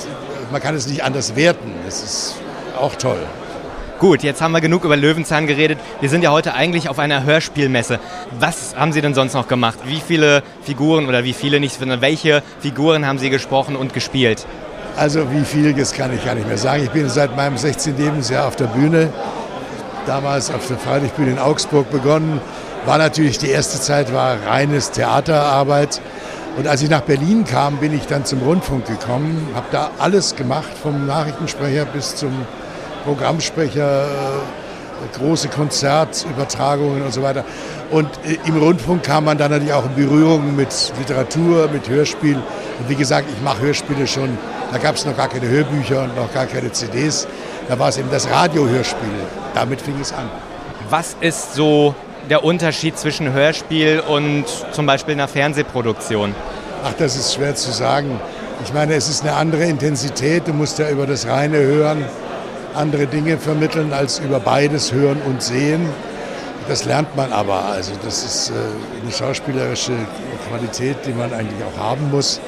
S20: man kann es nicht anders werten. Es ist auch toll.
S7: Gut, jetzt haben wir genug über Löwenzahn geredet. Wir sind ja heute eigentlich auf einer Hörspielmesse. Was haben Sie denn sonst noch gemacht? Wie viele Figuren oder wie viele nicht, sondern welche Figuren haben Sie gesprochen und gespielt?
S20: Also wie viel, das kann ich gar nicht mehr sagen. Ich bin seit meinem 16. Lebensjahr auf der Bühne. Damals auf der Freilichtbühne in Augsburg begonnen. War natürlich die erste Zeit war reines Theaterarbeit. Und als ich nach Berlin kam, bin ich dann zum Rundfunk gekommen, habe da alles gemacht, vom Nachrichtensprecher bis zum Programmsprecher, äh, große Konzertübertragungen und so weiter. Und äh, im Rundfunk kam man dann natürlich auch in Berührung mit Literatur, mit Hörspiel. Und wie gesagt, ich mache Hörspiele schon, da gab es noch gar keine Hörbücher und noch gar keine CDs. Da war es eben das Radiohörspiel. Damit fing es an.
S7: Was ist so der Unterschied zwischen Hörspiel und zum Beispiel einer Fernsehproduktion?
S20: Ach, das ist schwer zu sagen. Ich meine, es ist eine andere Intensität. Du musst ja über das reine Hören andere Dinge vermitteln als über beides hören und sehen. Das lernt man aber. Also das ist äh, eine schauspielerische Qualität, die man eigentlich auch haben muss.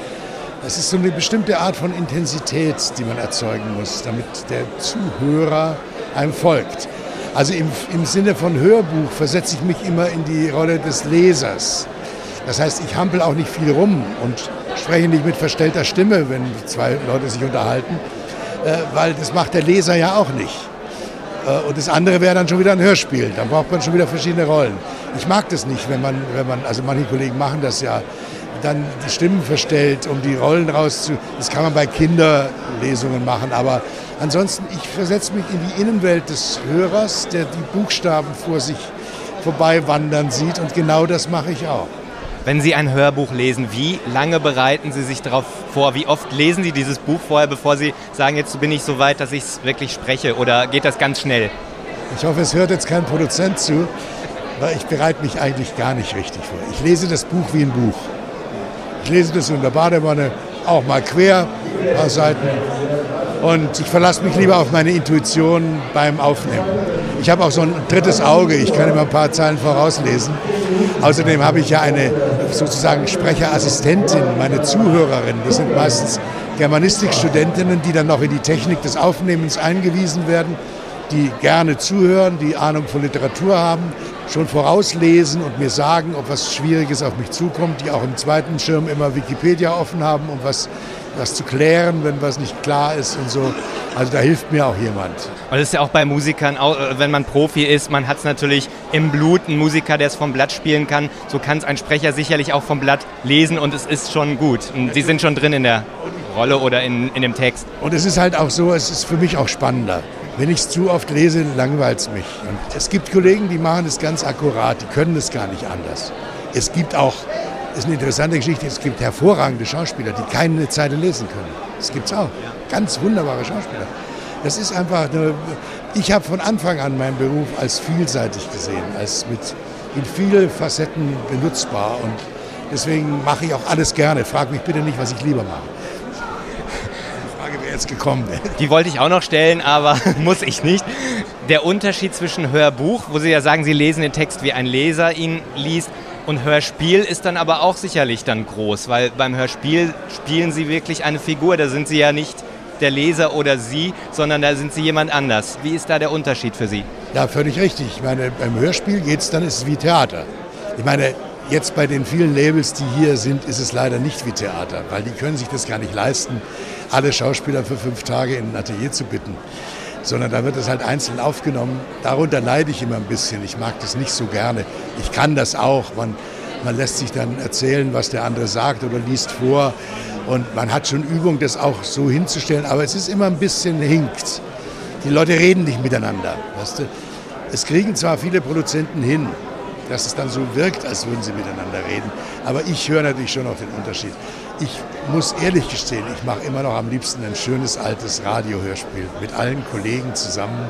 S20: Es ist so eine bestimmte Art von Intensität, die man erzeugen muss, damit der Zuhörer einem folgt. Also im, im Sinne von Hörbuch versetze ich mich immer in die Rolle des Lesers. Das heißt, ich hampel auch nicht viel rum und spreche nicht mit verstellter Stimme, wenn zwei Leute sich unterhalten, weil das macht der Leser ja auch nicht. Äh, und das andere wäre dann schon wieder ein Hörspiel. Dann braucht man schon wieder verschiedene Rollen. Ich mag das nicht, wenn man, wenn man, also manche Kollegen machen das ja, dann die Stimmen verstellt, um die Rollen rauszu. Das kann man bei Kinderlesungen machen, aber ansonsten, ich versetze mich in die Innenwelt des Hörers, der die Buchstaben vor sich vorbei wandern sieht und genau das mache ich auch.
S7: Wenn Sie ein Hörbuch lesen, wie lange bereiten Sie sich darauf vor? Wie oft lesen Sie dieses Buch vorher, bevor Sie sagen, jetzt bin ich so weit, dass ich es wirklich spreche? Oder geht das ganz schnell?
S20: Ich hoffe, es hört jetzt kein Produzent zu. weil ich bereite mich eigentlich gar nicht richtig vor. Ich lese das Buch wie ein Buch. Ich lese das in der Badewanne, auch mal quer, ein paar Seiten. Und ich verlasse mich lieber auf meine Intuition beim Aufnehmen. Ich habe auch so ein drittes Auge, ich kann immer ein paar Zeilen vorauslesen. Außerdem habe ich ja eine sozusagen Sprecherassistentin, meine Zuhörerin. Das sind meistens Germanistikstudentinnen, die dann noch in die Technik des Aufnehmens eingewiesen werden, die gerne zuhören, die Ahnung von Literatur haben, schon vorauslesen und mir sagen, ob was Schwieriges auf mich zukommt, die auch im zweiten Schirm immer Wikipedia offen haben, um was, was zu klären, wenn was nicht klar ist und so. Also da hilft mir auch jemand.
S7: Und das ist ja auch bei Musikern, äh, wenn man Profi ist, man hat es natürlich im Blut, ein Musiker, der es vom Blatt spielen kann. So kann es ein Sprecher sicherlich auch vom Blatt lesen und es ist schon gut. Und Sie sind schon drin in der Rolle oder in, in dem Text.
S20: Und es ist halt auch so, es ist für mich auch spannender. Wenn ich es zu oft lese, langweilt es mich. Und es gibt Kollegen, die machen es ganz akkurat, die können es gar nicht anders. Es gibt auch, das ist eine interessante Geschichte, es gibt hervorragende Schauspieler, die keine Zeile lesen können. Das gibt es auch. Ganz wunderbare Schauspieler. Das ist einfach, eine, ich habe von Anfang an meinen Beruf als vielseitig gesehen, als mit in viele Facetten benutzbar und deswegen mache ich auch alles gerne. Frag mich bitte nicht, was ich lieber mache jetzt gekommen wäre.
S7: Die wollte ich auch noch stellen, aber <laughs> muss ich nicht. Der Unterschied zwischen Hörbuch, wo Sie ja sagen, Sie lesen den Text, wie ein Leser ihn liest, und Hörspiel ist dann aber auch sicherlich dann groß, weil beim Hörspiel spielen Sie wirklich eine Figur. Da sind Sie ja nicht der Leser oder Sie, sondern da sind Sie jemand anders. Wie ist da der Unterschied für Sie?
S20: Ja, völlig richtig. Ich meine, beim Hörspiel geht es dann, ist es wie Theater. Ich meine, Jetzt bei den vielen Labels, die hier sind, ist es leider nicht wie Theater, weil die können sich das gar nicht leisten, alle Schauspieler für fünf Tage in ein Atelier zu bitten. Sondern da wird es halt einzeln aufgenommen. Darunter leide ich immer ein bisschen. Ich mag das nicht so gerne. Ich kann das auch. Man, man lässt sich dann erzählen, was der andere sagt oder liest vor. Und man hat schon Übung, das auch so hinzustellen. Aber es ist immer ein bisschen hinkt. Die Leute reden nicht miteinander. Weißt du? Es kriegen zwar viele Produzenten hin, dass es dann so wirkt, als würden sie miteinander reden. Aber ich höre natürlich schon noch den Unterschied. Ich muss ehrlich gestehen, ich mache immer noch am liebsten ein schönes altes Radiohörspiel mit allen Kollegen zusammen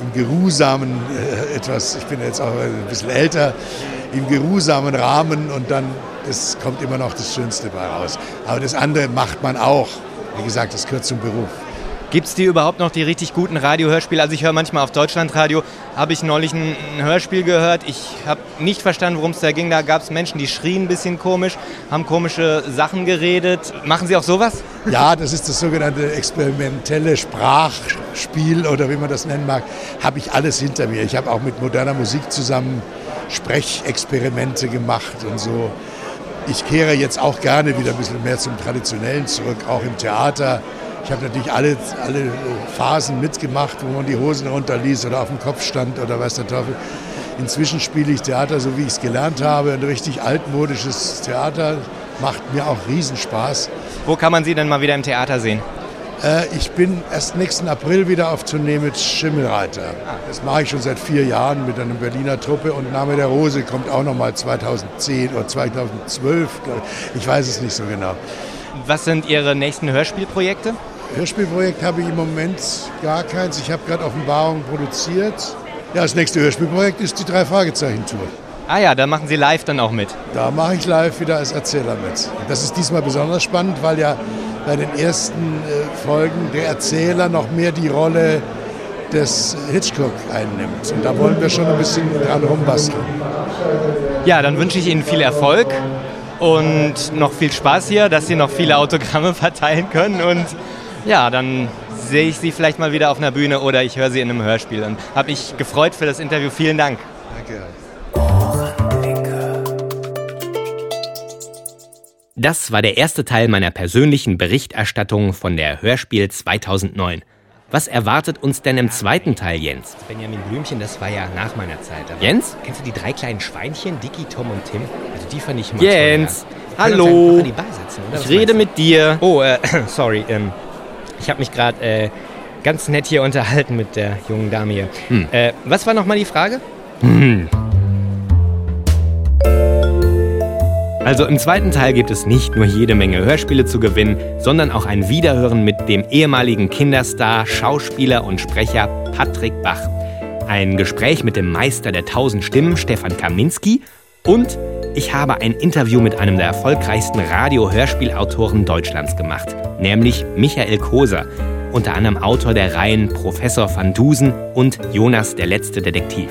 S20: im geruhsamen äh, etwas, ich bin jetzt auch ein bisschen älter, im geruhsamen Rahmen und dann das kommt immer noch das Schönste bei raus. Aber das andere macht man auch. Wie gesagt, das gehört zum Beruf.
S7: Gibt es die überhaupt noch, die richtig guten Radiohörspiele? Also ich höre manchmal auf Deutschlandradio, habe ich neulich ein, ein, Hörspiel gehört. Ich habe nicht verstanden, worum es da ging. Da gab es Menschen, die schrien ein bisschen komisch, haben komische Sachen geredet. Machen Sie auch sowas?
S20: Ja, das ist das sogenannte experimentelle Sprachspiel oder wie man das nennen mag. Habe ich alles hinter mir. Ich habe auch mit moderner Musik zusammen Sprechexperimente gemacht und so. Ich kehre jetzt auch gerne wieder ein bisschen mehr zum Traditionellen zurück, auch im Theater. Ich habe natürlich alle, alle Phasen mitgemacht, wo man die Hosen runterließ oder auf dem Kopf stand oder weiß der Teufel. Inzwischen spiele ich Theater, so wie ich es gelernt habe. Ein richtig altmodisches Theater macht mir auch Riesenspaß.
S7: Wo kann man Sie denn mal wieder im Theater sehen?
S20: Äh, ich bin erst nächsten April wieder auf Tournee mit Schimmelreiter. Das mache ich schon seit vier Jahren mit einer Berliner Truppe und Name der Rose kommt auch noch mal 2010 oder 2012, ich. ich weiß es nicht so genau.
S7: Was sind Ihre nächsten Hörspielprojekte?
S20: Hörspielprojekt habe ich im Moment gar keins. Ich habe gerade Offenbarung produziert. Ja, das nächste Hörspielprojekt ist die Drei-Fragezeichen-Tour.
S7: Ah ja, da machen Sie live dann auch mit.
S20: Da mache ich live wieder als Erzähler mit. Das ist diesmal besonders spannend, weil ja bei den ersten äh, Folgen der Erzähler noch mehr die Rolle des Hitchcock einnimmt. Und da wollen wir schon ein bisschen dran rumbasteln.
S7: Ja, dann wünsche ich Ihnen viel Erfolg und noch viel Spaß hier, dass Sie noch viele Autogramme <laughs> verteilen können und ja, dann sehe ich Sie vielleicht mal wieder auf einer Bühne oder ich höre Sie in einem Hörspiel. Und habe mich gefreut für das Interview. Vielen Dank.
S20: Danke.
S3: Das war der erste Teil meiner persönlichen Berichterstattung von der Hörspiel 2009. Was erwartet uns denn im zweiten Teil, Jens?
S7: Benjamin Blümchen, das war ja nach meiner Zeit.
S3: Jens?
S7: Kennst du die drei kleinen Schweinchen, Dicky, Tom und Tim? Also die fand ich
S3: mal Jens, hallo. Setzen, ich rede mit dir.
S7: Oh, äh, <clears throat> sorry. Ähm, ich habe mich gerade äh, ganz nett hier unterhalten mit der jungen Dame hier. Hm. Äh, was war nochmal die Frage? Hm.
S3: Also im zweiten Teil gibt es nicht nur jede Menge Hörspiele zu gewinnen, sondern auch ein Wiederhören mit dem ehemaligen Kinderstar, Schauspieler und Sprecher Patrick Bach. ein Gespräch mit dem Meister der tausend Stimmen, Stefan Kaminski. Und ich habe ein Interview mit einem der erfolgreichsten Radio-Hörspielautoren Deutschlands gemacht, nämlich Michael Koser, unter anderem Autor der Reihen Professor van Dusen und Jonas der letzte Detektiv.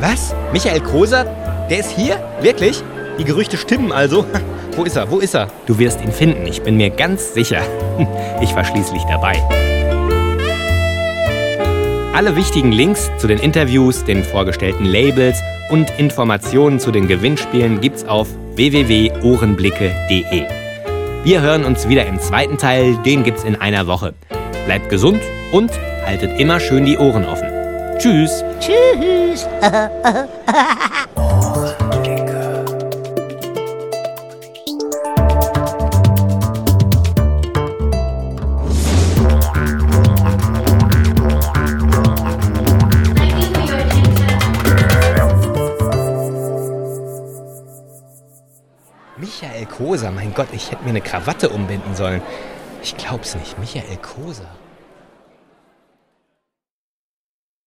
S7: Was? Michael Koser? Der ist hier? Wirklich? Die Gerüchte stimmen also? <laughs> Wo ist er? Wo ist er?
S3: Du wirst ihn finden, ich bin mir ganz sicher. <laughs> Ich war schließlich dabei. Alle wichtigen Links zu den Interviews, den vorgestellten Labels und Informationen zu den Gewinnspielen gibt's auf www.ohrenblicke.de. Wir hören uns wieder im zweiten Teil, den gibt's in einer Woche. Bleibt gesund und haltet immer schön die Ohren offen. Tschüss.
S18: Tschüss. <laughs>
S7: Koser, mein Gott, ich hätte mir eine Krawatte umbinden sollen. Ich glaub's nicht. Michael Koser.